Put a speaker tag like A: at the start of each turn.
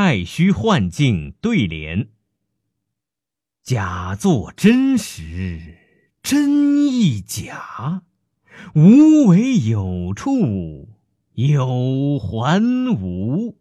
A: 太虚幻境对联假作真实，真亦假，无为有处，有还无。